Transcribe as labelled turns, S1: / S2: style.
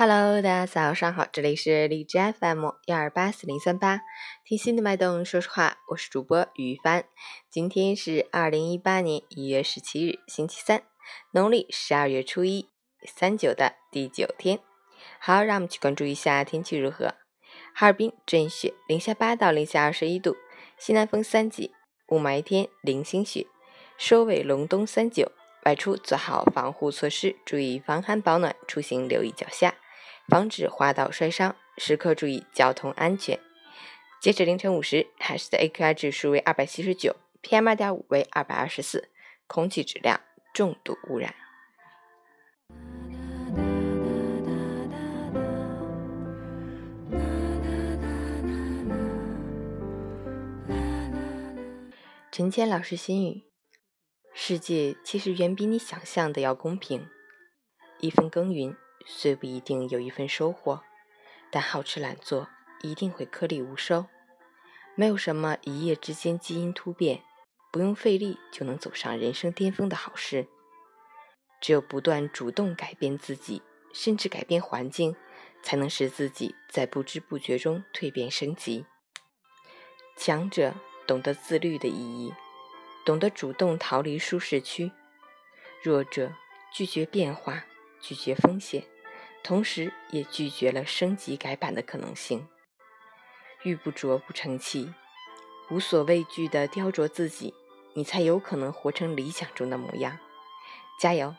S1: Hello，大家早上好，这里是荔枝 FM 幺二八四零三八，听心的脉动说实话，我是主播于帆。今天是二零一八年一月十七日，星期三，农历十二月初一，三九的第九天。好，让我们去关注一下天气如何。哈尔滨阵雪，零下八到零下二十一度，西南风三级，雾霾天，零星雪，收尾隆冬三九，外出做好防护措施，注意防寒保暖，出行留意脚下。防止滑倒摔伤，时刻注意交通安全。截止凌晨五时，海市的 AQI 指数为二百七十九，PM 二点五为二百二十四，空气质量重度污染。陈谦老师心语：世界其实远比你想象的要公平。一分耕耘。虽不一定有一份收获，但好吃懒做一定会颗粒无收。没有什么一夜之间基因突变，不用费力就能走上人生巅峰的好事。只有不断主动改变自己，甚至改变环境，才能使自己在不知不觉中蜕变升级。强者懂得自律的意义，懂得主动逃离舒适区；弱者拒绝变化，拒绝风险。同时，也拒绝了升级改版的可能性。玉不琢不成器，无所畏惧地雕琢自己，你才有可能活成理想中的模样。加油！